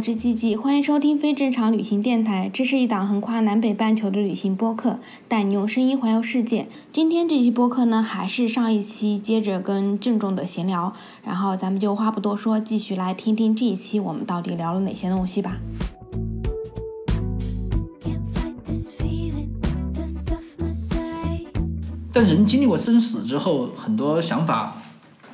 我是季季，欢迎收听非正常旅行电台。这是一档横跨南北半球的旅行播客，带你用声音环游世界。今天这期播客呢，还是上一期接着跟郑重的闲聊，然后咱们就话不多说，继续来听听这一期我们到底聊了哪些东西吧。Can't fight this feeling, the stuff my side. 但人经历过生死之后，很多想法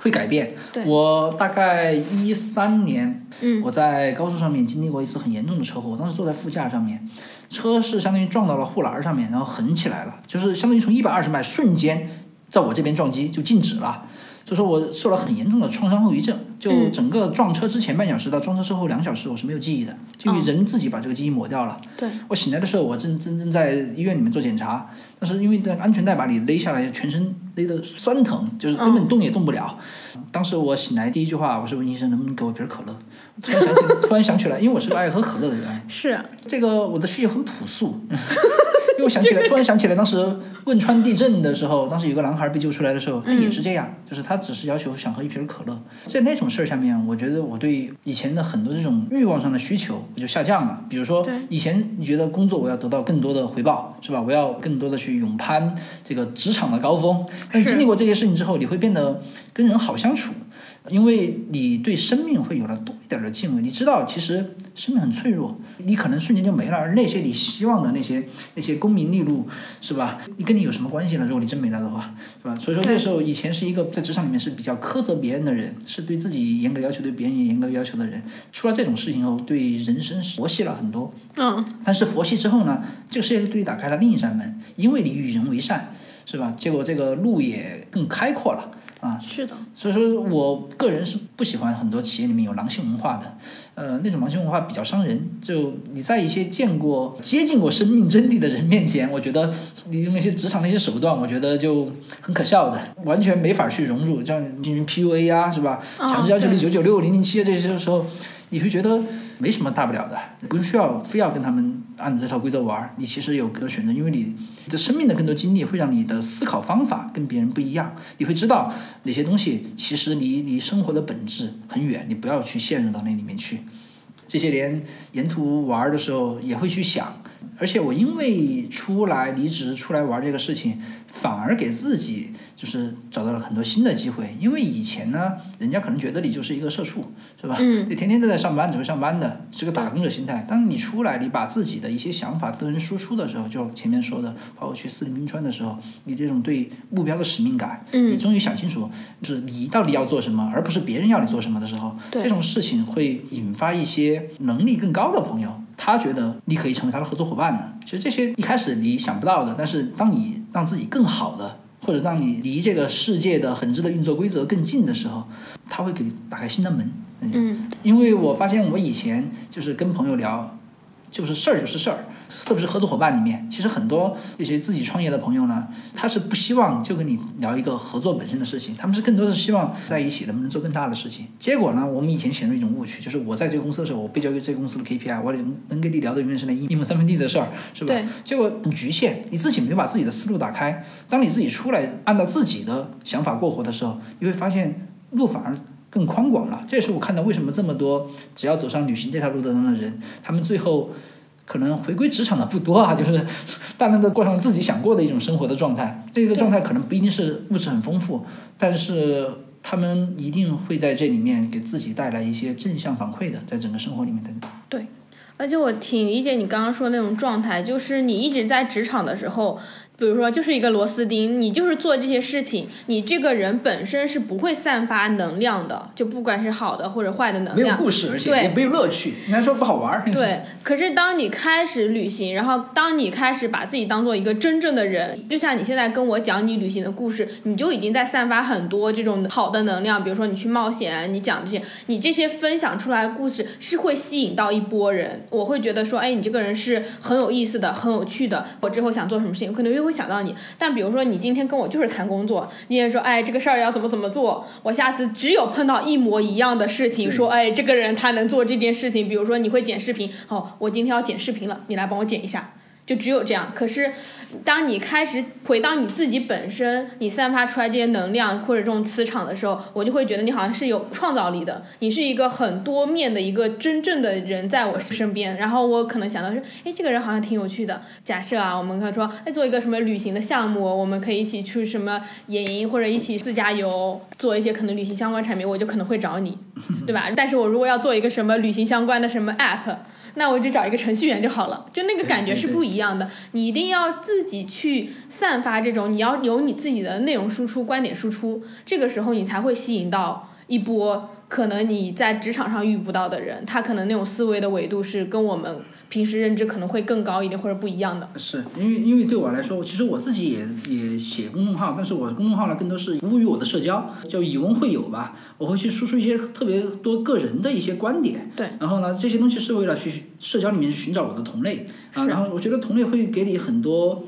会改变。我大概一三年，嗯我在高速上面经历过一次很严重的车祸，我当时坐在副驾上面，车是相当于撞到了护栏上面，然后横起来了，就是相当于从一百二十迈瞬间在我这边撞击就静止了。所以说我受了很严重的创伤后遗症，就嗯整个撞车之前半小时到撞车之后两小时我是没有记忆的，就因为哦人自己把这个记忆抹掉了。对，我醒来的时候，我正正正在医院里面做检查，但是因为那个安全带把你勒下来，全身勒得酸疼，就是根本动也动不了。当时我醒来第一句话，我是问医生能不能给我瓶可乐。突然想起，突然想起来，因为我是个爱喝可乐的人，是，这个我的需求很朴素。因为我想起来，突然想起来，当时汶川地震的时候，当时有个男孩被救出来的时候，他也是这样，就是他只是要求想喝一瓶可乐。在那种事儿下面，我觉得我对以前的很多这种欲望上的需求我就下降了。比如说，以前你觉得工作我要得到更多的回报，是吧？我要更多的去勇攀这个职场的高峰。但是经历过这些事情之后，你会变得跟人好相处。因为你对生命会有了多一点的敬畏，你知道其实生命很脆弱，你可能瞬间就没了，而那些你希望的那些那些功名利禄，是吧？你跟你有什么关系呢？如果你真没了的话，是吧？所以说那时候以前是一个在职场里面是比较苛责别人的人，是对自己严格要求，对别人也严格要求的人。出了这种事情后，对人生是佛系了很多。嗯，但是佛系之后呢，这个世界对你打开了另一扇门，因为你与人为善，是吧？结果这个路也更开阔了啊。是的，所以说我个人是不喜欢很多企业里面有狼性文化的，呃，那种狼性文化比较伤人。就你在一些见过、接近过生命真谛的人面前，我觉得你用那些职场那些手段，我觉得就很可笑的，完全没法去融入，像进行 PUA 啊，是吧？哦强制要求你对九九六、零零七这些时候，你会觉得没什么大不了的，不需要非要跟他们按照这套规则玩。你其实有更多选择，因为你的生命的更多经历会让你的思考方法跟别人不一样。你会知道哪些东西其实离离生活的本质很远，你不要去陷入到那里面去。这些年沿途玩的时候也会去想，而且我因为出来离职出来玩这个事情，反而给自己就是找到了很多新的机会。因为以前呢，人家可能觉得你就是一个社畜，是吧？嗯你天天都在上班，只会上班的，是个打工者心态。当你出来，你把自己的一些想法跟人输出的时候，就前面说的，包括去四零冰川的时候，你这种对目标的使命感，嗯你终于想清楚，就是你到底要做什么，而不是别人要你做什么的时候，对这种事情会引发一些能力更高的朋友，他觉得你可以成为他的合作伙伴呢。其实这些一开始你想不到的，但是当你让自己更好的，或者让你离这个世界的本质的运作规则更近的时候，他会给你打开新的门。嗯，因为我发现我以前就是跟朋友聊，就是事儿就是事儿，特别是合作伙伴里面，其实很多这些自己创业的朋友呢，他是不希望就跟你聊一个合作本身的事情，他们是更多的是希望在一起能不能做更大的事情。结果呢，我们以前陷入一种误区，就是我在这个公司的时候，我被交给这个公司的 KPI，我能能跟你聊的永远是那一一亩三分地的事儿，是吧？对。结果很局限，你自己没有把自己的思路打开。当你自己出来按照自己的想法过活的时候，你会发现路反而更宽广了。这也是我看到为什么这么多只要走上旅行这条路的人，他们最后可能回归职场的不多啊，就是大量的过上自己想过的一种生活的状态。这个状态可能不一定是物质很丰富，但是他们一定会在这里面给自己带来一些正向反馈的，在整个生活里面的。对。而且我挺理解你刚刚说的那种状态，就是你一直在职场的时候，比如说，就是一个螺丝钉，你就是做这些事情，你这个人本身是不会散发能量的，就不管是好的或者坏的能量没有。故事，而且对也没有乐趣，应该说不好玩儿。对，可是当你开始旅行，然后当你开始把自己当做一个真正的人，就像你现在跟我讲你旅行的故事，你就已经在散发很多这种好的能量。比如说你去冒险，你讲这些，你这些分享出来的故事是会吸引到一波人。我会觉得说，哎，你这个人是很有意思的，很有趣的。我之后想做什么事情，可能又会想到你。但比如说你今天跟我就是谈工作，你也说，哎，这个事儿要怎么怎么做，我下次只有碰到一模一样的事情，说，哎，这个人他能做这件事情，比如说你会剪视频，好，我今天要剪视频了，你来帮我剪一下，就只有这样。可是，当你开始回到你自己本身，你散发出来这些能量或者这种磁场的时候，我就会觉得你好像是有创造力的，你是一个很多面的一个真正的人在我身边。然后我可能想到是，哎，这个人好像挺有趣的。假设啊，我们可以说，哎，做一个什么旅行的项目，我们可以一起去什么野营，或者一起自驾游，做一些可能旅行相关产品，我就可能会找你，对吧？但是我如果要做一个什么旅行相关的什么 app。那我就找一个程序员就好了，就那个感觉是不一样的。你一定要自己去散发这种，你要有你自己的内容输出、观点输出，这个时候你才会吸引到一波可能你在职场上遇不到的人，他可能那种思维的维度是跟我们平时认知可能会更高一点或者不一样的。是因为因为对我来说，其实我自己也也写公众号，但是我公众号呢更多是服务于我的社交，就以文会友吧。我会去输出一些特别多个人的一些观点，对，然后呢，这些东西是为了去社交里面去寻找我的同类啊。然后我觉得同类会给你很多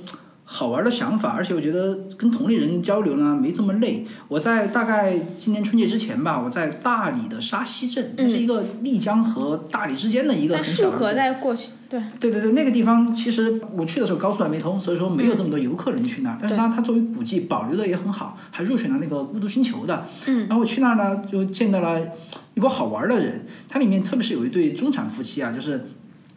好玩的想法，而且我觉得跟同类人交流呢没这么累。我在大概今年春节之前吧，我在大理的沙溪镇，这是一个丽江和大理之间的一个但很小的束河在过去，对，对对对，那个地方其实我去的时候高速还没通，所以说没有这么多游客人去那儿。但是呢，它作为古迹保留的也很好，还入选了那个孤独星球的。嗯，然后我去那儿呢，就见到了一波好玩的人。它里面特别是有一对中产夫妻啊，就是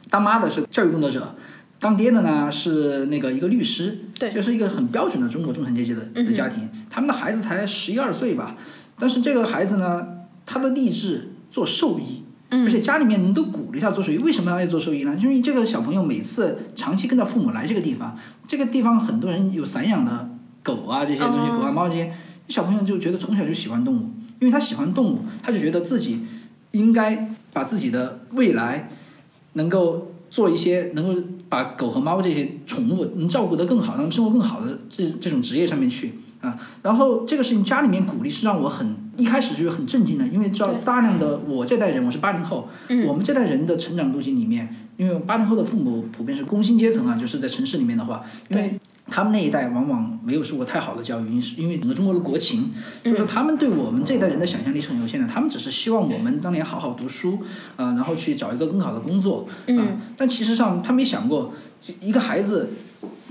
当妈的是教育工作者，当爹的呢是那个一个律师。对就是一个很标准的中国中产阶级的的家庭。他们的孩子才十一二岁吧，但是这个孩子呢，他的立志做兽医。而且家里面人都鼓励他做兽医，为什么要做兽医呢？因为这个小朋友每次长期跟着父母来这个地方，这个地方很多人有散养的狗啊这些东西，哦狗啊猫这些，小朋友就觉得从小就喜欢动物，因为他喜欢动物，他就觉得自己应该把自己的未来能够做一些能够把狗和猫这些宠物能照顾得更好，让它们生活更好的这这种职业上面去啊。然后这个事情家里面鼓励是让我很一开始就是很震惊的，因为知道大量的我这代人，我是八零后，嗯我们这代人的成长路径里面，因为八零后的父母普遍是工薪阶层啊，就是在城市里面的话，因为他们那一代往往没有受过太好的教育，因是因为整个中国的国情，所以说他们对我们这一代人的想象力是很有限的。他们只是希望我们当年好好读书啊、然后去找一个更好的工作啊、嗯但其实上他没想过，一个孩子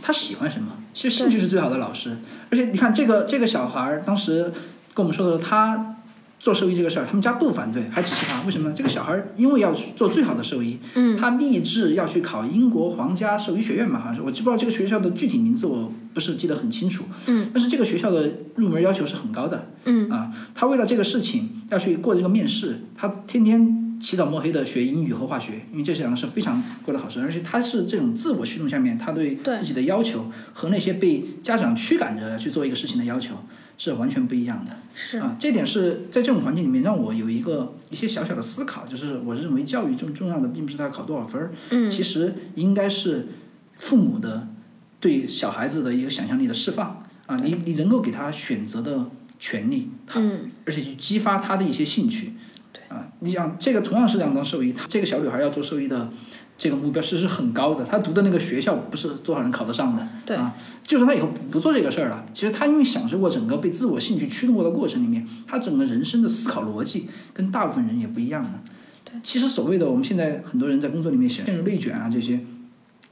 他喜欢什么，其实兴趣是最好的老师。而且你看这个这个小孩儿当时跟我们说的，他做兽医这个事儿，他们家不反对，还支持他。为什么呢？这个小孩儿因为要去做最好的兽医，嗯，他立志要去考英国皇家兽医学院嘛，好像是，我知不知道这个学校的具体名字，我不是记得很清楚。嗯，但是这个学校的入门要求是很高的。嗯啊，他为了这个事情要去过这个面试，他天天起早摸黑的学英语和化学，因为这两个是非常过的好生，而且他是这种自我驱动下面，他对对自己的要求和那些被家长驱赶着去做一个事情的要求是完全不一样的。是，啊，这点是在这种环境里面让我有一个一些小小的思考，就是我认为教育最重要的并不是他考多少分儿，嗯其实应该是父母的对小孩子的一个想象力的释放啊，你你能够给他选择的权利，他、嗯而且去激发他的一些兴趣，对啊，你想这个同样是两张兽医，他这个小女孩要做兽医的。这个目标其实是很高的，他读的那个学校不是多少人考得上的，对啊，就算他以后不做这个事儿了，其实他因为享受过整个被自我兴趣驱动过的过程里面，他整个人生的思考逻辑跟大部分人也不一样的。对，其实所谓的我们现在很多人在工作里面陷入内卷啊这些，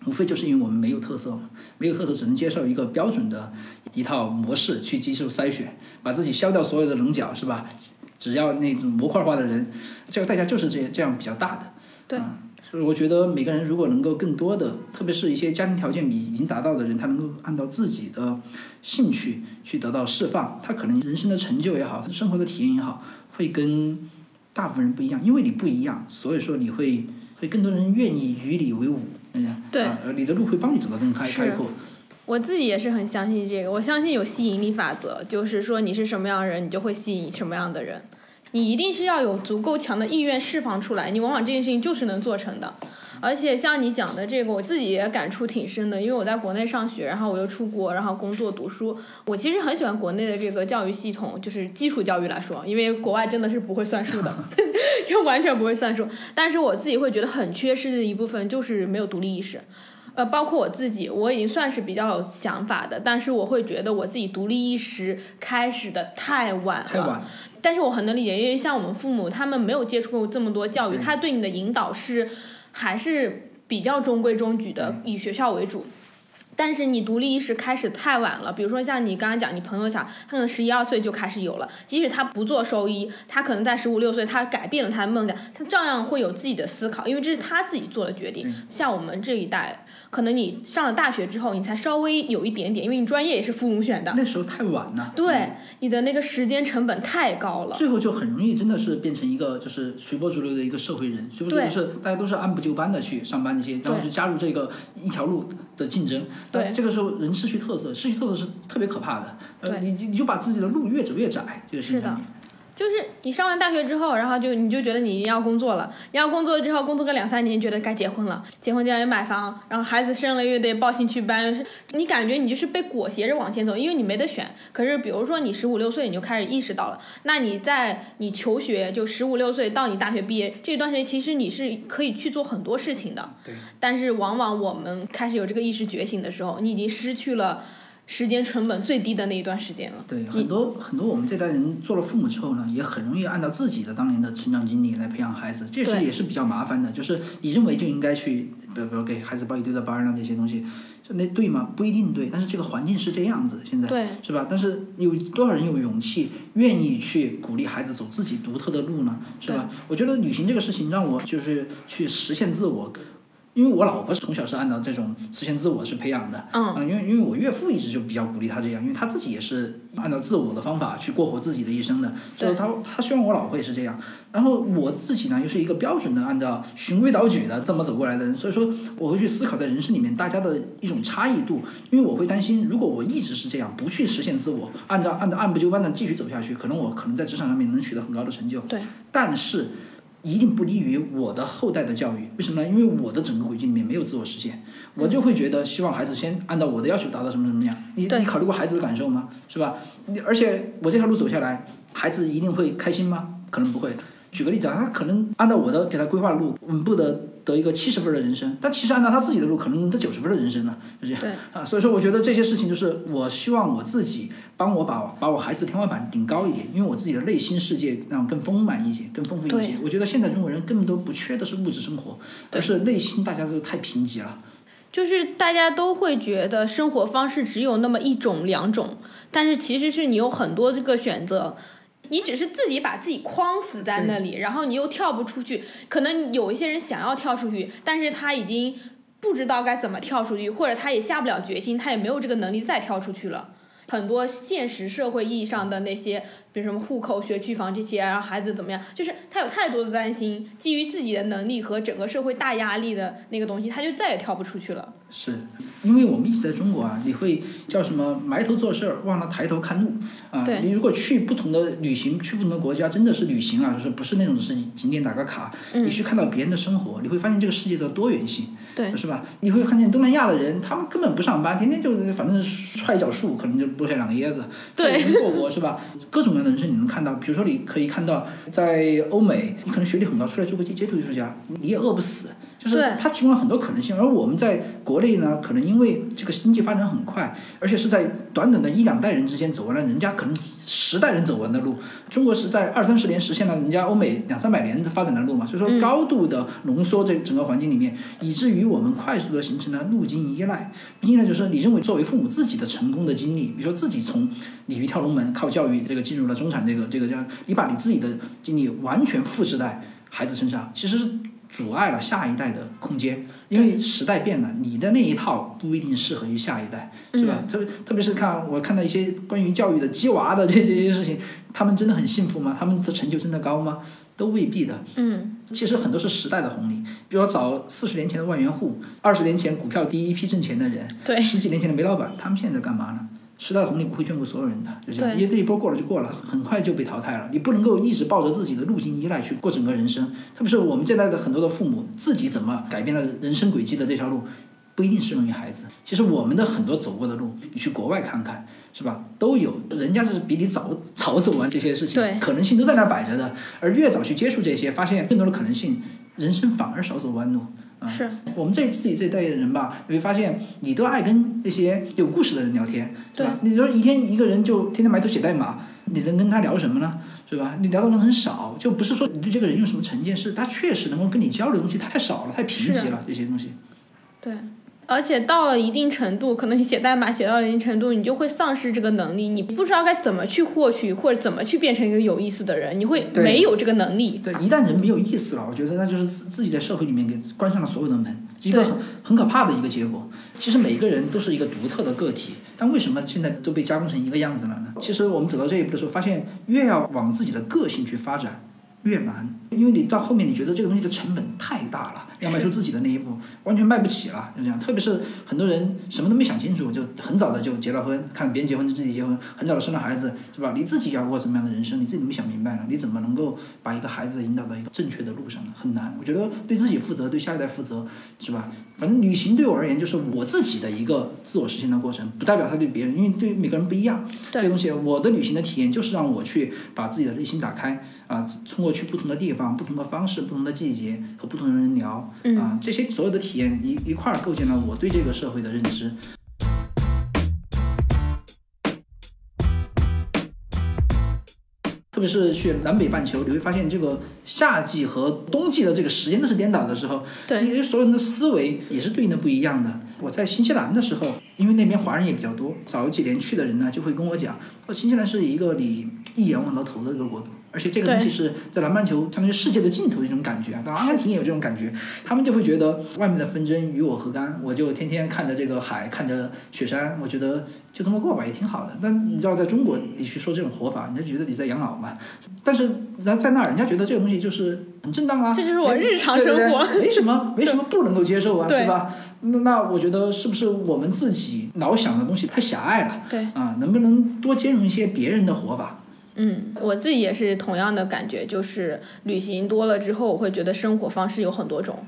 无非就是因为我们没有特色嘛，没有特色只能接受一个标准的一套模式去接受筛选，把自己削掉所有的棱角是吧？只要那种模块化的人，这个代价就是这这样比较大的。对啊所以我觉得每个人如果能够更多的，特别是一些家庭条件比已经达到的人，他能够按照自己的兴趣去得到释放，他可能人生的成就也好，他生活的体验也好，会跟大部分人不一样。因为你不一样，所以说你会会更多人愿意与你为伍，对不对啊，你的路会帮你走得更开开阔。我自己也是很相信这个，我相信有吸引力法则，就是说你是什么样的人，你就会吸引什么样的人。你一定是要有足够强的意愿释放出来，你往往这件事情就是能做成的。而且像你讲的这个，我自己也感触挺深的，因为我在国内上学，然后我又出国，然后工作读书。我其实很喜欢国内的这个教育系统，就是基础教育来说，因为国外真的是不会算数的，就完全不会算数。但是我自己会觉得很缺失的一部分就是没有独立意识。呃，包括我自己，我已经算是比较有想法的，但是我会觉得我自己独立意识开始的太晚了。太晚。但是我很能理解，因为像我们父母，他们没有接触过这么多教育，他对你的引导是还是比较中规中矩的，以学校为主。但是你独立意识开始太晚了，比如说像你刚刚讲，你朋友讲，他可能十一二岁就开始有了，即使他不做兽医，他可能在十五六岁，他改变了他的梦想，他照样会有自己的思考，因为这是他自己做的决定。像我们这一代，可能你上了大学之后，你才稍微有一点点，因为你专业也是父母选的，那时候太晚了。对，你的那个时间成本太高了。最后就很容易真的是变成一个就是随波逐流的一个社会人，随波逐流是大家都是按部就班的去上班这些，然后对就加入这个一条路的竞争。对这个时候人失去特色，失去特色是特别可怕的。呃，对你你就把自己的路越走越窄，这个是的。就是你上完大学之后，然后就你就觉得你一定要工作了，你要工作之后，工作个两三年，觉得该结婚了，结婚就要买房，然后孩子生了又得报兴趣班，你感觉你就是被裹挟着往前走，因为你没得选。可是比如说你十五六岁你就开始意识到了，那你在你求学就十五六岁到你大学毕业这段时间，其实你是可以去做很多事情的。对。但是往往我们开始有这个意识觉醒的时候，你已经失去了时间成本最低的那一段时间了。对，很多很多我们这代人做了父母之后呢，也很容易按照自己的当年的成长经历来培养孩子，这是对也是比较麻烦的。就是你认为就应该去，比如比如给孩子报一堆的班啊这些东西，那对吗？不一定对，但是这个环境是这样子，现在对是吧？但是有多少人有勇气愿意去鼓励孩子走自己独特的路呢？是吧？我觉得旅行这个事情让我就是去实现自我。因为我老婆从小是按照这种实现自我是培养的，嗯啊，因为因为我岳父一直就比较鼓励他这样，因为他自己也是按照自我的方法去过活自己的一生的，所以他他希望我老婆也是这样。然后我自己呢，又是一个标准的按照循规蹈矩的这么走过来的人，所以说我会去思考在人生里面大家的一种差异度，因为我会担心，如果我一直是这样，不去实现自我，按照按照按部就班的继续走下去，可能我可能在职场上面能取得很高的成就，对，但是。一定不利于我的后代的教育，为什么呢？因为我的整个轨迹里面没有自我实现，我就会觉得希望孩子先按照我的要求达到什么什么样。你对你考虑过孩子的感受吗？是吧？你而且我这条路走下来，孩子一定会开心吗？可能不会。举个例子啊，他可能按照我的给他规划的路，稳步的得一个七十分的人生，但其实按照他自己的路，可能得九十分的人生呢，就这样。对啊，所以说我觉得这些事情就是我希望我自己帮我把把我孩子天花板顶高一点，因为我自己的内心世界让更丰满一些，更丰富一些对。我觉得现在中国人根本都不缺的是物质生活，而是内心大家都太贫瘠了。就是大家都会觉得生活方式只有那么一种两种，但是其实是你有很多这个选择，你只是自己把自己框死在那里，然后你又跳不出去。可能有一些人想要跳出去，但是他已经不知道该怎么跳出去，或者他也下不了决心，他也没有这个能力再跳出去了。很多现实社会意义上的那些，比如什么户口、学区房这些，然后孩子怎么样，就是他有太多的担心，基于自己的能力和整个社会大压力的那个东西，他就再也跳不出去了。是因为我们一直在中国啊，你会叫什么埋头做事儿，忘了抬头看路啊。对你如果去不同的旅行，去不同的国家，真的是旅行啊，就是不是那种是景点打个卡，你去看到别人的生活，你会发现这个世界的多元性。对是吧？你会看见东南亚的人，他们根本不上班，天天就反正踹一脚树，可能就落下两个椰子，对过国是吧？各种各样的人生你能看到，比如说你可以看到，在欧美，你可能学历很高，出来做个街头艺术家，你也饿不死。就是对它提供了很多可能性，而我们在国内呢，可能因为这个经济发展很快，而且是在短短的一两代人之间走完了人家可能十代人走完的路，中国是在二三十年实现了人家欧美两三百年的发展的路嘛，所以说高度的浓缩这整个环境里面，以至于我们快速的形成了路径依赖。依赖就是你认为作为父母自己的成功的经历，比如说自己从鲤鱼跳龙门靠教育这个进入了中产这个这个这样，你把你自己的经历完全复制在孩子身上，其实是。阻碍了下一代的空间，因为时代变了，你的那一套不一定适合于下一代，是吧？特别特别是看我看到一些关于教育的鸡娃的这这些事情，他们真的很幸福吗？他们的成就真的高吗？都未必的。嗯，其实很多是时代的红利，比如说早四十年前的万元户，二十年前股票第一批挣钱的人，对十几年前的煤老板，他们现在在干嘛呢？时代的红利不会眷顾所有人的，就这样，因为这一波过了就过了，很快就被淘汰了。你不能够一直抱着自己的路径依赖去过整个人生，特别是我们现在的很多的父母自己怎么改变了人生轨迹的这条路，不一定适用于孩子。其实我们的很多走过的路，你去国外看看，是吧？都有人家是比你早早走完这些事情，对可能性都在那儿摆着的。而越早去接触这些，发现更多的可能性，人生反而少走弯路。啊，是我们这自己这一代人吧，你会发现你都爱跟那些有故事的人聊天，对吧？你说一天一个人就天天埋头写代码，你能跟他聊什么呢？是吧？你聊的人很少，就不是说你对这个人有什么成见，是他确实能够跟你交流的东西太少了，太贫瘠了，这些东西。对。而且到了一定程度，可能你写代码写到一定程度，你就会丧失这个能力，你不知道该怎么去获取，或者怎么去变成一个有意思的人，你会没有这个能力。对，一旦人没有意思了，我觉得那就是自自己在社会里面给关上了所有的门，一个很很可怕的一个结果。其实每个人都是一个独特的个体，但为什么现在都被加工成一个样子了呢？其实我们走到这一步的时候，发现越要往自己的个性去发展。越难，因为你到后面你觉得这个东西的成本太大了，要迈出自己的那一步，完全迈不起了，就这样。特别是很多人什么都没想清楚，就很早的就结了婚，看别人结婚就自己结婚，很早的生了孩子，是吧？你自己要过什么样的人生，你自己都没想明白呢？你怎么能够把一个孩子引导到一个正确的路上呢？很难。我觉得对自己负责，对下一代负责，是吧？反正旅行对我而言就是我自己的一个自我实现的过程，不代表他对别人，因为对每个人不一样。这个东西，我的旅行的体验就是让我去把自己的内心打开啊，通过去不同的地方、不同的方式、不同的季节和不同的人聊啊，这些所有的体验一一块儿构建了我对这个社会的认知。特别是去南北半球，你会发现这个夏季和冬季的这个时间都是颠倒的时候，对因为所有人的思维也是对应的不一样的。我在新西兰的时候，因为那边华人也比较多，早几年去的人呢就会跟我讲，说新西兰是一个你一眼望到头的一个国度，而且这个东西是在南半球相当于世界的尽头的一种感觉啊。当然阿根廷也有这种感觉，他们就会觉得外面的纷争与我何干？我就天天看着这个海，看着雪山，我觉得就这么过吧，也挺好的。但你知道，在中国你去说这种活法，人家觉得你在养老嘛。但是然在那儿，人家觉得这个东西就是很正当啊，这就是我日常对对对生活没什么没什么不能够接受啊，对是吧？那那我觉得是不是我们自己老想的东西太狭隘了？对啊，能不能多兼容一些别人的活法？嗯，我自己也是同样的感觉，就是旅行多了之后，我会觉得生活方式有很多种。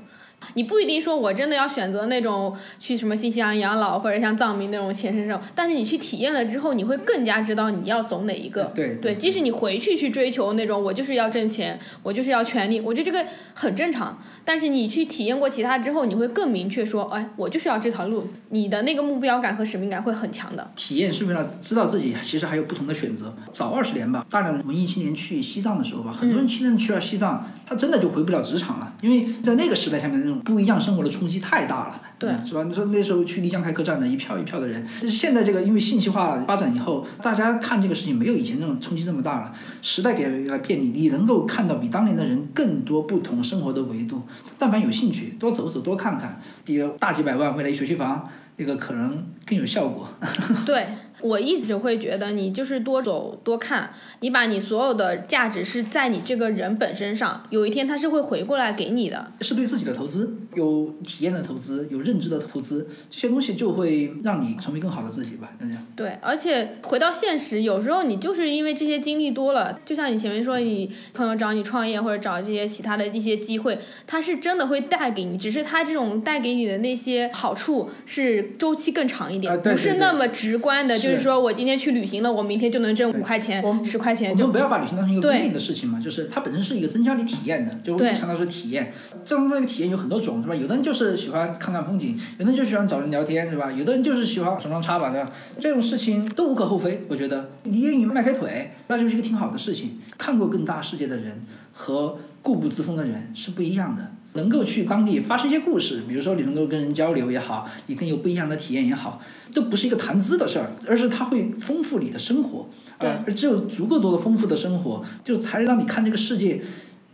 你不一定说我真的要选择那种去什么新西兰养老，或者像藏民那种前生生活，但是你去体验了之后，你会更加知道你要走哪一个。对对，即使你回去去追求那种我就是要挣钱，我就是要权利，我觉得这个很正常。但是你去体验过其他之后，你会更明确说，哎，我就是要这条路，你的那个目标感和使命感会很强的。体验是为了知道自己其实还有不同的选择。早二十年吧，大量文艺青年去西藏的时候吧，很多人现在去了西藏，他真的就回不了职场了，因为在那个时代下面那种不一样生活的冲击太大了，对嗯是吧？你说那时候去丽江开客栈的一票一票的人，就是现在这个因为信息化发展以后，大家看这个事情没有以前那种冲击这么大了，时代给了便利，你能够看到比当年的人更多不同生活的维度。但凡有兴趣，多走走，多看看，比大几百万为了一学区房，那个可能更有效果。对我一直会觉得，你就是多走多看，你把你所有的价值是在你这个人本身上，有一天他是会回过来给你的。是对自己的投资，有体验的投资，有认知的投资，这些东西就会让你成为更好的自己吧，是这样。对，而且回到现实，有时候你就是因为这些经历多了，就像你前面说，你朋友找你创业或者找这些其他的一些机会，他是真的会带给你，只是他这种带给你的那些好处是周期更长一点，啊对对不是那么直观的，就是说我今天去旅行了，我明天就能挣五块钱、十块钱就我们不要把旅行当成一个对功利的事情嘛，就是它本身是一个增加你体验的，就我一直强调是体验。这种那个体验有很多种，是吧？有的人就是喜欢看看风景，有的人就喜欢找人聊天，是吧？有的人就是喜欢手上插把的，这种事情都无可厚非。我觉得你愿意迈开腿，那就是一个挺好的事情。看过更大世界的人和固步自封的人是不一样的。能够去当地发生一些故事，比如说你能够跟人交流也好，你更有不一样的体验也好，都不是一个谈资的事儿，而是它会丰富你的生活。对啊，而只有足够多的丰富的生活，就才让你看这个世界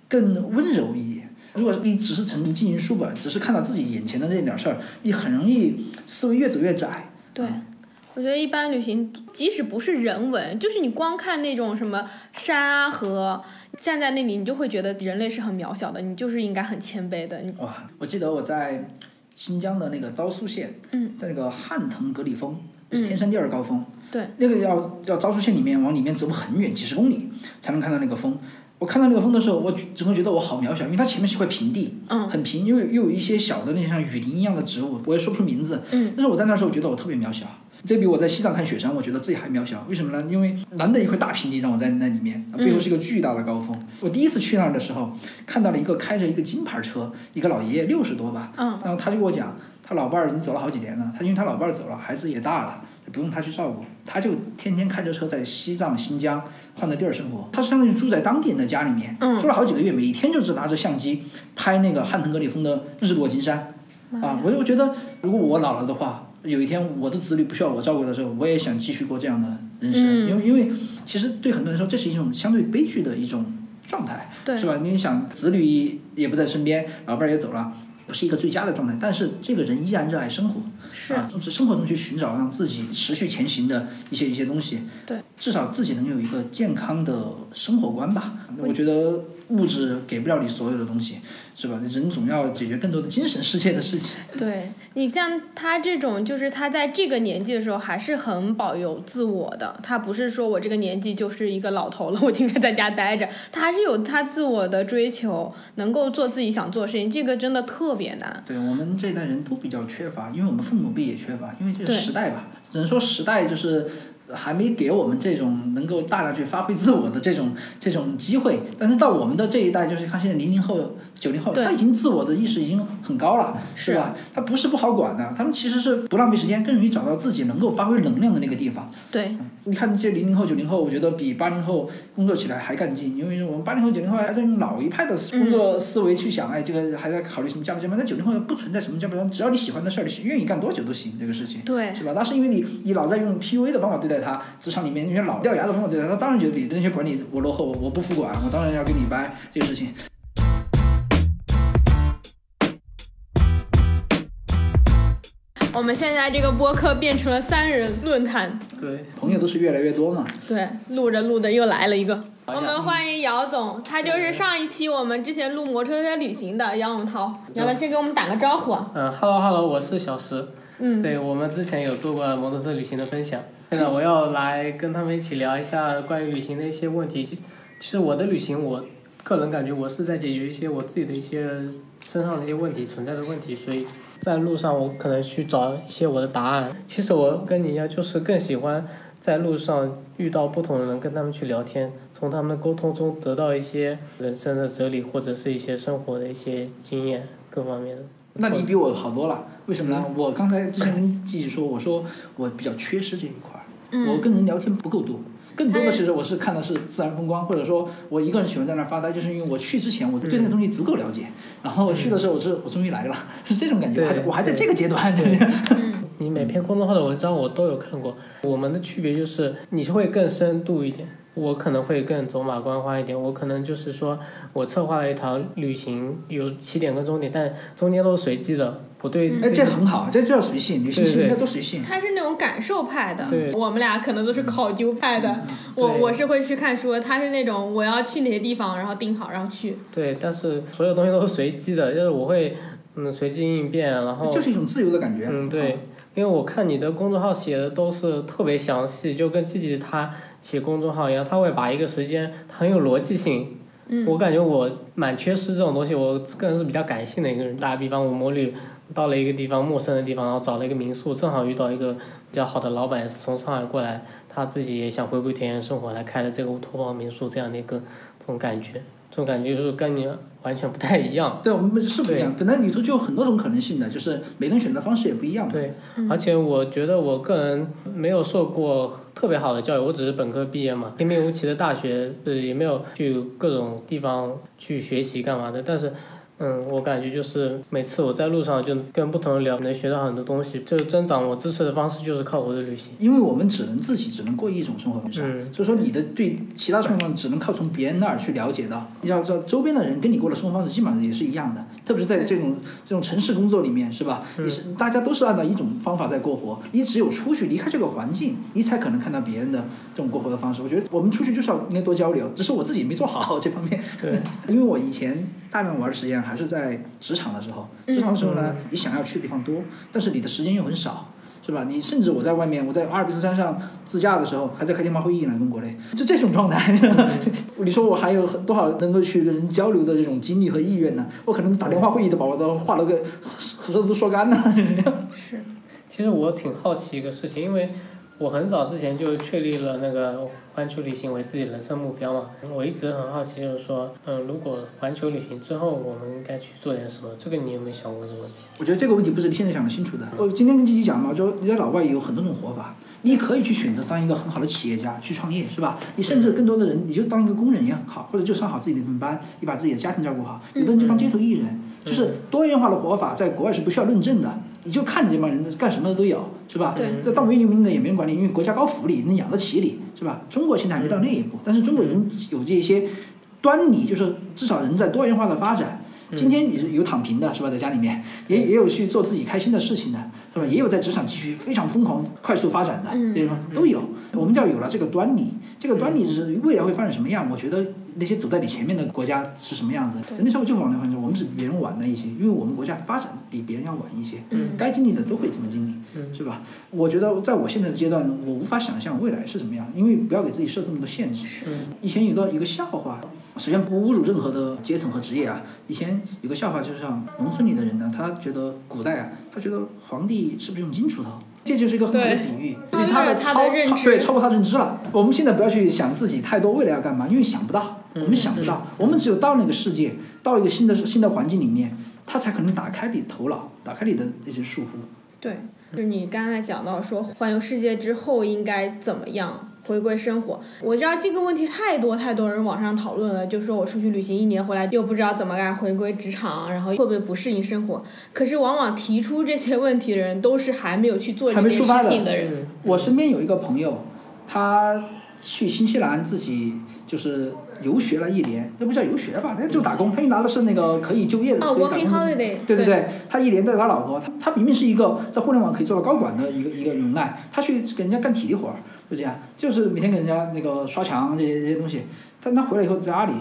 更温柔一点。如果你只是沉浸进书本，只是看到自己眼前的那点事儿，你很容易思维越走越窄。对，我觉得一般旅行，即使不是人文，就是你光看那种什么山啊河，站在那里，你就会觉得人类是很渺小的，你就是应该很谦卑的。你哇，我记得我在新疆的那个昭苏县，嗯，在那个汉腾格里峰，是天山第二高峰，对，那个要要昭苏县里面往里面走很远，几十公里才能看到那个峰。我看到那个峰的时候，我整个觉得我好渺小，因为它前面是块平地，嗯很平，又有又有一些小的那像雨林一样的植物，我也说不出名字，嗯，但是我在那时候，我觉得我特别渺小。这比我在西藏看雪山，我觉得自己还渺小。为什么呢？因为难得一块大平地让我在那里面，背后是一个巨大的高峰。我第一次去那儿的时候，看到了一个开着一个金牌车，一个老爷爷，六十多吧，嗯，然后他就跟我讲，他老伴儿已经走了好几年了，他因为他老伴儿走了，孩子也大了，不用他去照顾，他就天天开着车在西藏、新疆换个地儿生活。他相当于住在当地人的家里面，嗯住了好几个月，每天就是拿着相机拍那个汉腾格里峰的日落金山。啊，我就觉得，如果我老了的话，有一天我的子女不需要我照顾的时候，我也想继续过这样的人生，嗯因为因为其实对很多人说，这是一种相对悲剧的一种状态，对是吧？你想，子女也不在身边，老伴儿也走了。不是一个最佳的状态，但是这个人依然热爱生活，是啊，从生活中去寻找让自己持续前行的一些一些东西，对，至少自己能有一个健康的生活观吧。我觉得物质给不了你所有的东西，是吧？人总要解决更多的精神世界的事情。对你像他这种，就是他在这个年纪的时候还是很保有自我的，他不是说我这个年纪就是一个老头了，我就应该在家待着，他还是有他自我的追求，能够做自己想做的事情，这个真的特别难。对我们这一代人都比较缺乏，因为我们父母辈也缺乏，因为这个时代吧，只能说时代就是还没给我们这种能够大量去发挥自我的这种这种机会。但是到我们的这一代，就是看现在零零后、九零后，他已经自我的意识已经很高了，是是吧？他不是不好管的，他们其实是不浪费时间，更容易找到自己能够发挥能量的那个地方。对，你看这零零后、九零后，我觉得比八零后工作起来还干劲，因为我们八零后、九零后还在用老一派的工作思维去想，哎，这个还在考虑什么加不加班。那九零后不存在什么加不加班，只要你喜欢的事儿，你愿意干多久都行，这个事情。对是吧？那是因为你你老在用 PUA 的方法对待他，职场里面那些老掉牙的方法对待他，他当然觉得你的那些管理我落后，我不服管，我当然要跟你掰这个事情。我们现在这个播客变成了三人论坛，对，朋友都是越来越多嘛。对，录着录着又来了一个。我们欢迎姚总，他就是上一期我们之前录摩托车旅行的杨永涛，要不要先给我们打个招呼啊？嗯哈喽哈喽，我是小石。嗯，对我们之前有做过摩托车旅行的分享，现在我要来跟他们一起聊一下关于旅行的一些问题。其其实我的旅行，我个人感觉我是在解决一些我自己的一些身上的一些问题存在的问题，所以在路上我可能去找一些我的答案。其实我跟你一样，就是更喜欢在路上遇到不同的人，跟他们去聊天，从他们的沟通中得到一些人生的哲理或者是一些生活的一些经验各方面的。那你比我好多了，为什么呢？我刚才之前跟季季说，我说我比较缺失这一块儿，我跟人聊天不够多。更多的其实我是看的是自然风光，或者说我一个人喜欢在那儿发呆，就是因为我去之前我对那个东西足够了解，然后我去的时候我是我终于来了，是这种感觉。我还在对我还在这个阶段，对。你每篇公众号的文章我都有看过，我们的区别就是你会更深度一点，我可能会更走马观花一点，我可能就是说我策划了一条旅行，有起点跟终点，但中间都是随机的，不对哎，这很好，这叫随性，旅行应该都随性。他是那种感受派的，我们俩可能都是考究派的。我我是会去看书，他是那种我要去哪些地方，然后定好，然后去。对，但是所有东西都是随机的，就是我会嗯随机应变，然后就是一种自由的感觉。嗯对，因为我看你的公众号写的都是特别详细，就跟自己他写公众号一样，他会把一个时间他很有逻辑性。嗯我感觉我蛮缺失这种东西，我个人是比较感性的一个人。打个比方，我摩旅到了一个地方，陌生的地方，然后找了一个民宿，正好遇到一个比较好的老板，也是从上海过来，他自己也想回归田园生活，来开的这个乌托邦民宿这样的一个这种感觉，这种感觉就是跟你完全不太一样。对，我们是不一样。本来旅途就有很多种可能性的，就是每个人选择方式也不一样嘛。对，而且我觉得我个人没有受过特别好的教育，我只是本科毕业嘛，平平无奇的大学，是也没有去各种地方去学习干嘛的。但是嗯，我感觉就是每次我在路上就跟不同人聊，能学到很多东西。就是增长我知识的方式就是靠我的旅行。因为我们只能自己只能过一种生活方式，嗯所以说你的对其他生活方式只能靠从别人那儿去了解到。你要知道，周边的人跟你过的生活方式基本上也是一样的，特别是在这种这种城市工作里面，是吧？你是大家都是按照一种方法在过活，你只有出去离开这个环境，你才可能看到别人的这种过活的方式。我觉得我们出去就是要应该多交流，只是我自己没做好 这方面。对，因为我以前大量玩的时间还是在职场的时候，职场的时候呢，你想要去的地方多，但是你的时间又很少。是吧？你甚至我在外面，我在阿尔卑斯山上自驾的时候，还在开电话会议呢，跟国内，就这种状态。你说我还有很多少能够去跟人交流的这种精力和意愿呢？我可能打电话会议都把我的话都给舌头都说干了。是，其实我挺好奇一个事情，因为我很早之前就确立了那个环球旅行为自己人生目标嘛。我一直很好奇，就是说，嗯，如果环球旅行之后，我们该去做点什么？这个你有没有想过这个问题？我觉得这个问题不是你现在想得清楚的。我今天跟吉吉讲嘛，就你在老外有很多种活法，你可以去选择当一个很好的企业家去创业，是吧？你甚至更多的人，你就当一个工人也很好，或者就上好自己的一份班，你把自己的家庭照顾好。有的人就当街头艺人，就是多元化的活法，在国外是不需要论证的，你就看着这帮人干什么的都有，是吧？对这当文艺游民的也没人管你，因为国家高福利，能养得起你，是吧？中国现在还没到那一步，但是中国人有这些端倪，就是至少人在多元化的发展。今天你是有躺平的，是吧？在家里面也也有去做自己开心的事情的，是吧？也有在职场继续非常疯狂、快速发展的，嗯对吗？都有。我们叫有了这个端倪，这个端倪是未来会发展什么样？我觉得那些走在你前面的国家是什么样子，人类社会就往那方向，我们是比别人晚了一些，因为我们国家发展比别人要晚一些，嗯该经历的都会这么经历，嗯是吧？我觉得在我现在的阶段，我无法想象未来是怎么样，因为不要给自己设这么多限制。嗯以前有个一个笑话，首先不侮辱任何的阶层和职业啊。以前有个笑话，就是像农村里的人呢，他觉得古代啊，他觉得皇帝是不是用金锄头？这就是一个很好的比喻，超越他的超的认知超对超过他的认知了。我们现在不要去想自己太多未来要干嘛，因为想不到，嗯我们想不到，我们只有到那个世界，到一个新的新的环境里面，他才可能打开你的头脑，打开你的那些束缚。对，就是你刚才讲到说环游世界之后应该怎么样回归生活，我知道这个问题太多太多人网上讨论了，就说我出去旅行一年回来又不知道怎么该回归职场，然后会不会不适应生活？可是往往提出这些问题的人都是还没有去做这件还没出发的事情的人。嗯我身边有一个朋友，他去新西兰自己就是游学了一年，那不叫游学吧，那就打工。他又拿的是那个可以就业的哦可以打工，working 的对对对，他一年带着他老婆，他他明明是一个在互联网可以做到高管的一个一个人才，他去给人家干体力活儿，就这样，就是每天给人家那个刷墙这些这些东西。但他回来以后在阿里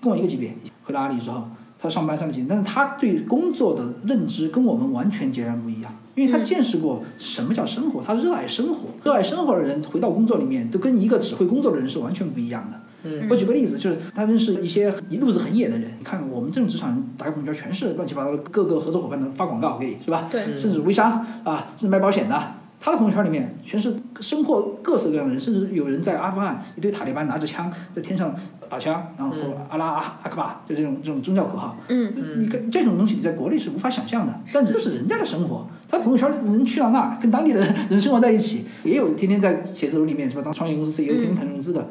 跟我一个级别，回到阿里之后，他上班上得紧，但是他对工作的认知跟我们完全截然不一样，因为他嗯见识过什么叫生活，他热爱生活，热爱生活的人回到工作里面，都跟一个只会工作的人是完全不一样的。嗯我举个例子，就是他认识一些一路子很野的人。你看我们这种职场人打开朋友圈，全是乱七八糟的各个合作伙伴的发广告给你，是吧？对嗯甚至微商啊，甚至卖保险的，他的朋友圈里面全是生活各式各样的人，甚至有人在阿富汗一堆塔利班拿着枪在天上打枪，然后说阿拉阿阿克巴，就这种这种宗教口号。嗯，你跟这种东西你在国内是无法想象的，但这就是人家的生活。他朋友圈人去到那儿，跟当地的人生活在一起，也有天天在写字楼里面是吧？当创业公司 CEO，天天谈融资的。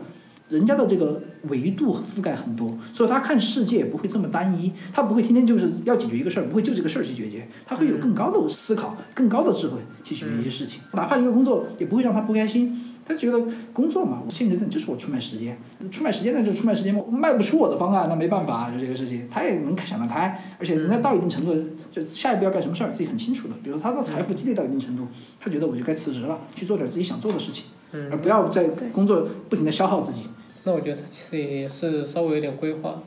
人家的这个维度覆盖很多，所以他看世界不会这么单一，他不会天天就是要解决一个事儿，不会就这个事儿去解决，他会有更高的思考、更高的智慧去解决一些事情。哪怕一个工作也不会让他不开心，他觉得工作嘛，我现阶段就是我出卖时间，出卖时间那就出卖时间嘛，卖不出我的方案，那没办法，就这个事情，他也能想得开，而且人家到一定程度，就下一步要干什么事儿自己很清楚的，比如他的财富积累到一定程度，他觉得我就该辞职了，去做点自己想做的事情，而不要在工作不停的消耗自己。那我觉得他其实也是稍微有点规划。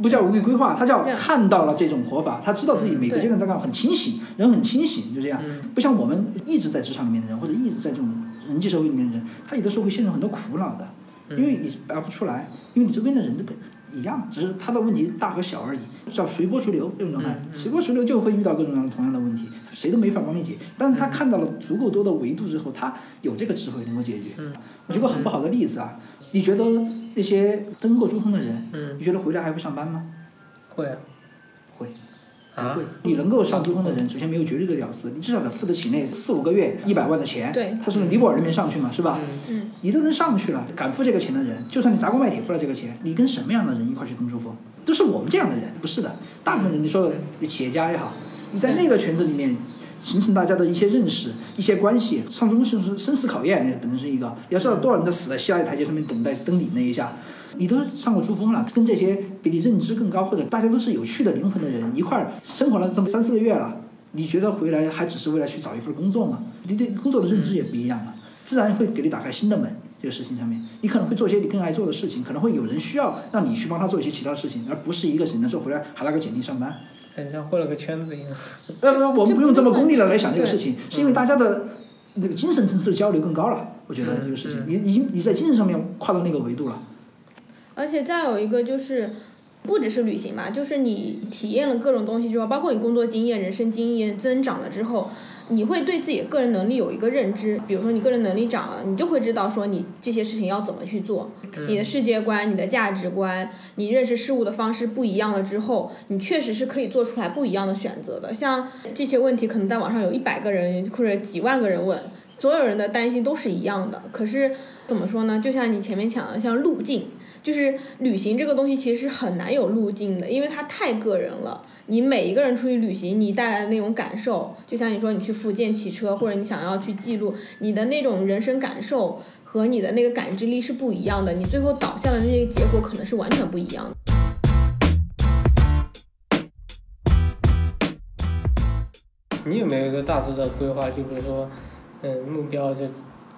不叫无意规划，他叫看到了这种活法，他知道自己每个阶段在干嘛，很清醒，人很清醒，就这样。嗯不像我们一直在职场里面的人，或者一直在这种人际社会里面的人，他有的时候会陷入很多苦恼的，因为你拔不出来，因为你周边的人都跟一样，只是他的问题大和小而已，叫随波逐流这种状态。随波逐流就会遇到各种各样的同样的问题，谁都没法帮你解。但是他看到了足够多的维度之后，他有这个智慧能够解决。我举个很不好的例子啊，你觉得那些登过珠峰的人，嗯，你觉得回来还会上班吗？会啊。会。啊会，你能够上珠峰的人，首先没有绝对的屌丝，你至少得付得起那四五个月一百万的钱。对他是从尼泊尔那边上去嘛，是吧？嗯，你都能上去了，敢付这个钱的人，就算你砸锅卖铁付了这个钱，你跟什么样的人一块去登珠峰？都是我们这样的人，不是的。大部分人，你说的企业家也好，你在那个圈子里面形成大家的一些认识、一些关系，上珠峰是生死考验，那本身是一个。你要知道多少人在死在希腊的台阶上面等待登顶那一下，你都上过珠峰了，跟这些比你认知更高或者大家都是有趣的灵魂的人一块儿生活了这么三四个月了，你觉得回来还只是为了去找一份工作吗？你对工作的认知也不一样了，自然会给你打开新的门。这个事情上面，你可能会做一些你更爱做的事情，可能会有人需要让你去帮他做一些其他事情，而不是一个只能说回来还拿个简历上班。感觉像混了个圈子一样。呃，不我们不用这么功利的来想这个事情，是因为大家的那个精神层次的交流更高了。我觉得这个事情，你已经你在精神上面跨到那个维度了。而且再有一个就是，不只是旅行吧，就是你体验了各种东西之后，包括你工作经验、人生经验增长了之后，你会对自己的个人能力有一个认知。比如说你个人能力长了，你就会知道说你这些事情要怎么去做。你的世界观、你的价值观、你认识事物的方式不一样了之后，你确实是可以做出来不一样的选择的。像这些问题，可能在网上有一百个人或者几万个人问，所有人的担心都是一样的。可是怎么说呢？就像你前面讲的，像路径。就是旅行这个东西其实是很难有路径的，因为它太个人了。你每一个人出去旅行，你带来的那种感受，就像你说你去福建骑车，或者你想要去记录你的那种人生感受和你的那个感知力是不一样的，你最后导向的那些结果可能是完全不一样的。你有没有一个大致的规划？就比如说，嗯，目标就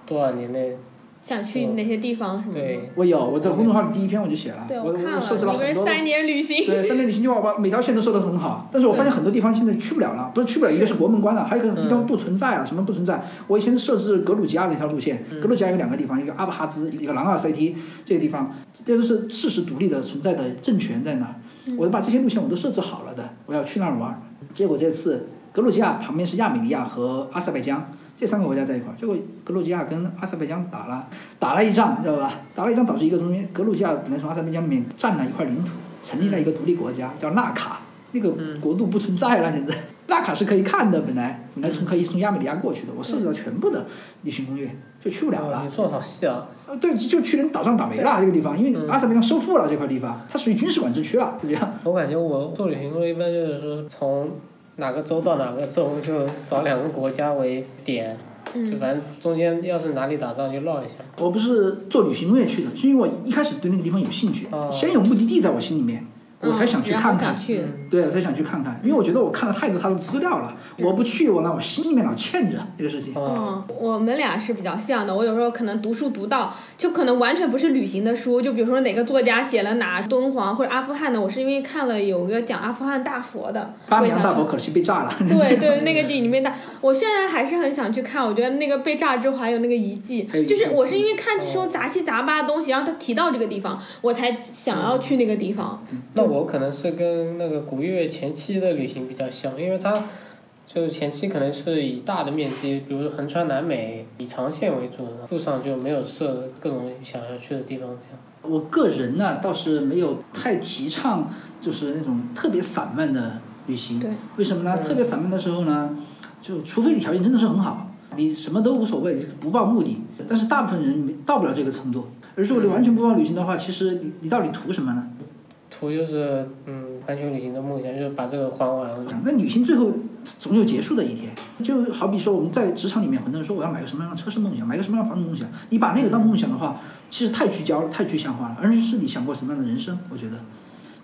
多少年内？想去哪些地方什么的。对，我有，我在公众号里第一篇我就写了，对，我看了，我设置了你们很多。是三年旅行。对，三年旅行计划，我把每条线都设得很好，但是我发现很多地方现在去不了了，不是去不了，一个是国门关了，还有一个地方不存在了。什么不存在？我以前设置格鲁吉亚那条路线，格鲁吉亚有两个地方，一个阿布哈兹，一个朗尔塞梯，这个地方，这都是事实独立的存在的政权在那儿。我把这些路线我都设置好了的，我要去那儿玩儿。结果这次格鲁吉亚旁边是亚美尼亚和阿塞拜疆。这三个国家在一块儿，结果格鲁吉亚跟阿塞拜疆打了打了一仗，知道吧？打了一仗导致一个东西，格鲁吉亚本来从阿塞拜疆里面占了一块领土，成立了一个独立国家，叫纳卡。那个国度不存在了，现在纳卡是可以看的，本来本来从可以从亚美尼亚过去的，我设置了全部的旅行攻略，就去不了了哦。你做得好细啊！呃，对，就去年岛上打没了这个地方，因为阿塞拜疆收复了这块地方，它属于军事管制区了，就这样。我感觉我做旅行攻略一般就是说从哪个州到哪个州，就找两个国家为点，就嗯，反正中间要是哪里打仗就绕一下。我不是做旅行攻略去的，是因为我一开始对那个地方有兴趣，哦。先有目的地在我心里面，我才想去看看。去。对，我才想去看看，因为我觉得我看了太多他的资料了，我不去，我那我心里面老欠着这个事情。哦，嗯，我们俩是比较像的。我有时候可能读书读到，就可能完全不是旅行的书，就比如说哪个作家写了哪敦煌或者阿富汗的，我是因为看了有个讲阿富汗大佛的，巴米扬大佛可惜被炸了。对对，那个剧里面的，我现在还是很想去看。我觉得那个被炸之后还有那个遗迹就是我是因为看这种杂七杂八的东西，然后他提到这个地方，我才想要去那个地方。那我可能是跟那个古月前期的旅行比较像，因为它就是前期可能是以大的面积，比如说横穿南美，以长线为主，路上就没有设各种想要去的地方这样。我个人呢倒是没有太提倡就是那种特别散漫的旅行。对，为什么呢？特别散漫的时候呢，就除非你条件真的是很好，你什么都无所谓，不抱目的。但是大部分人没到不了这个程度。而如果你完全不抱旅行的话，其实你你到底图什么呢？图就是嗯，环球旅行的梦想就是把这个还完。那旅行最后总有结束的一天，就好比说我们在职场里面，很多人说我要买个什么样的车是梦想，买个什么样的房子梦想。你把那个当梦想的话，其实太聚焦了，太具象化了，而是你想过什么样的人生？我觉得。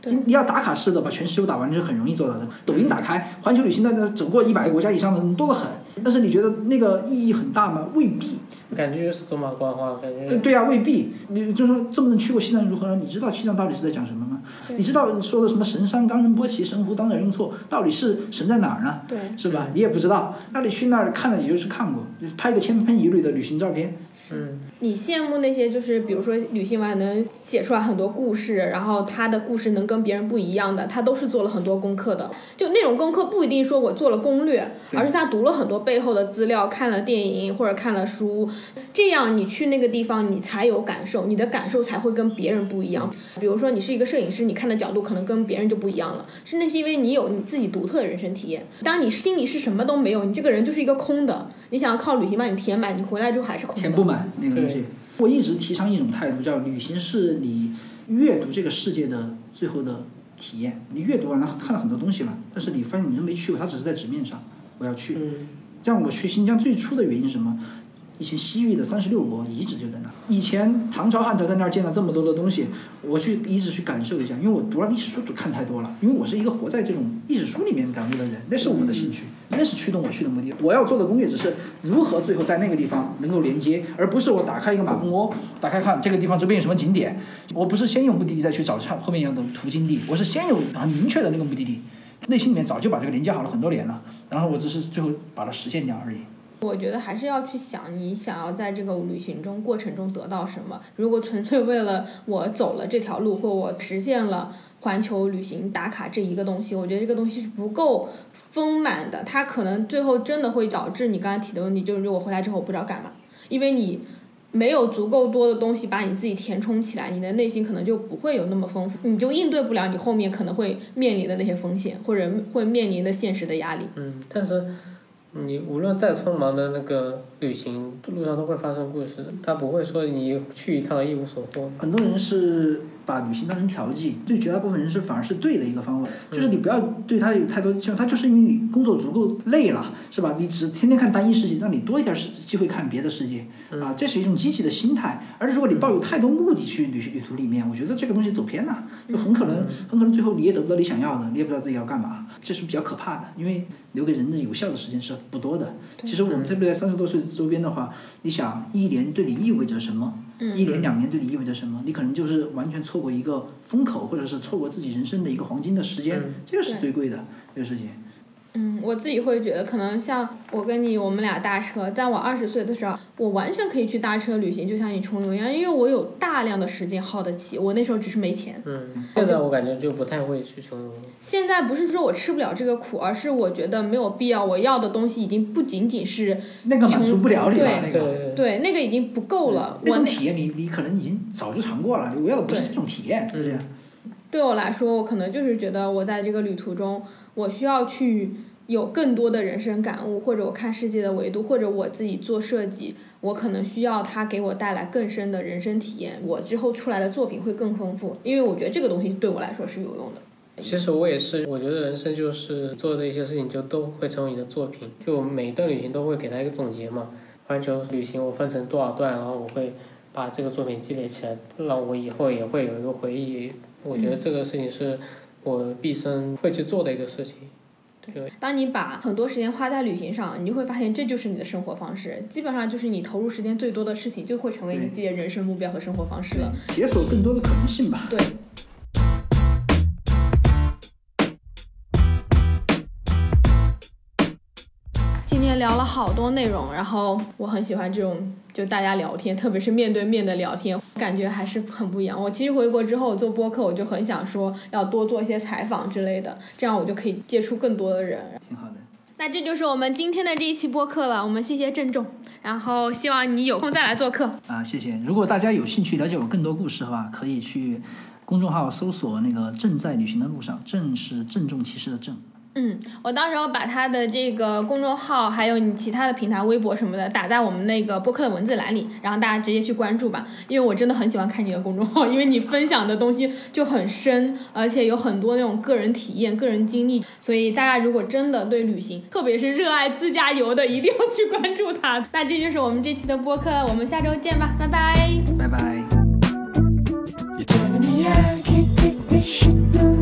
对你要打卡式的把全世界打完，这是很容易做到的。抖音打开，环球旅行的走过一百个国家以上的人多得很，但是你觉得那个意义很大吗？未必。感觉就是走马观花，感觉对对呀、未必。你就说这么能去过西藏如何呢？你知道西藏到底是在讲什么吗？你知道说的什么神山冈仁波齐、神湖当然用错，到底是神在哪儿呢？对，是吧？你也不知道，那你去那儿看了也就是看过，就拍个千篇一律的旅行照片，嗯，你羡慕那些就是比如说旅行完能写出来很多故事，然后他的故事能跟别人不一样的，他都是做了很多功课的。就那种功课不一定说我做了攻略，而是他读了很多背后的资料，看了电影或者看了书，这样你去那个地方你才有感受，你的感受才会跟别人不一样。比如说你是一个摄影师，你看的角度可能跟别人就不一样了，是那是因为你有你自己独特的人生体验。当你心里是什么都没有，你这个人就是一个空的，你想要靠旅行把你填满，你回来之后还是空的。填不满那个东西。我一直提倡一种态度，叫旅行是你阅读这个世界的最后的体验。你阅读完了，看了很多东西了，但是你发现你都没去过，它只是在纸面上。我要去。嗯像我去新疆最初的原因是什么？以前西域的三十六国遗址就在那。以前唐朝、汉朝在那儿建了这么多的东西，我去遗址去感受一下，因为我读了历史书都看太多了，因为我是一个活在这种历史书里面感悟的人，那是我的兴趣，那是驱动我去的目的。我要做的攻略只是如何最后在那个地方能够连接，而不是我打开一个马蜂窝，打开看这个地方周边有什么景点，我不是先有目的地再去找上后面有的途经地，我是先有很明确的那个目的地，内心里面早就把这个连接好了很多年了，然后我只是最后把它实现掉而已。我觉得还是要去想你想要在这个旅行中过程中得到什么。如果纯粹为了我走了这条路，或我实现了环球旅行打卡这一个东西，我觉得这个东西是不够丰满的。它可能最后真的会导致你刚才提的问题，就是我回来之后我不知道干嘛，因为你。没有足够多的东西把你自己填充起来，你的内心可能就不会有那么丰富，你就应对不了你后面可能会面临的那些风险，或者会面临的现实的压力。嗯，但是你无论再匆忙的那个旅行，路上都会发生故事，他不会说你去一趟一无所获。很多人是把旅行当成调剂，对绝大部分人是反而是对的一个方法，就是你不要对他有太多期望，他就是因为你工作足够累了，是吧？你只天天看单一世界，让你多一点时机会看别的世界啊，这是一种积极的心态。而如果你抱有太多目的去旅行旅途里面，我觉得这个东西走偏了，就很可能很可能最后你也得不到你想要的，你也不知道自己要干嘛，这是比较可怕的，因为留给人的有效的时间是不多的。其实我们特别在三十多岁周边的话，你想一年对你意味着什么？一年两年对你意味着什么？你可能就是完全错过一个风口，或者是错过自己人生的一个黄金的时间，这个是最贵的这个事情。嗯，我自己会觉得，可能像我跟你，我们俩搭车，在我二十岁的时候，我完全可以去搭车旅行，就像你穷游一样，因为我有大量的时间耗得起。我那时候只是没钱。嗯，现在我感觉就不太会去穷游。现在不是说我吃不了这个苦，而是我觉得没有必要。我要的东西已经不仅仅是那个满足不了你了，对那个。对对对那个已经不够了。我那那种体验你你可能已经早就尝过了，我要的不是这种体验，是这样。对我来说，我可能就是觉得我在这个旅途中，我需要去有更多的人生感悟，或者我看世界的维度，或者我自己做设计，我可能需要它给我带来更深的人生体验，我之后出来的作品会更丰富，因为我觉得这个东西对我来说是有用的。其实我也是，我觉得人生就是做的一些事情就都会成为你的作品，就每一段旅行都会给他一个总结嘛。环球旅行我分成多少段，然后我会把这个作品积累起来，让我以后也会有一个回忆。我觉得这个事情是我毕生会去做的一个事情。对，当你把很多时间花在旅行上，你就会发现这就是你的生活方式，基本上就是你投入时间最多的事情，就会成为你自己的人生目标和生活方式了。解锁更多的可能性吧。对。聊了好多内容，然后我很喜欢这种就大家聊天，特别是面对面的聊天，感觉还是很不一样。我其实回国之后做播客，我就很想说要多做一些采访之类的，这样我就可以接触更多的人。挺好的。那这就是我们今天的这一期播客了，我们谢谢郑重，然后希望你有空再来做客。啊，谢谢。如果大家有兴趣了解我更多故事的话，可以去公众号搜索那个“正在旅行的路上”，正是郑重其事的正。嗯，我到时候把他的这个公众号，还有你其他的平台、微博什么的，打在我们那个播客的文字栏里，然后大家直接去关注吧。因为我真的很喜欢看你的公众号，因为你分享的东西就很深，而且有很多那种个人体验、个人经历。所以大家如果真的对旅行，特别是热爱自驾游的，一定要去关注他。那这就是我们这期的播客，我们下周见吧，拜拜，拜拜。You're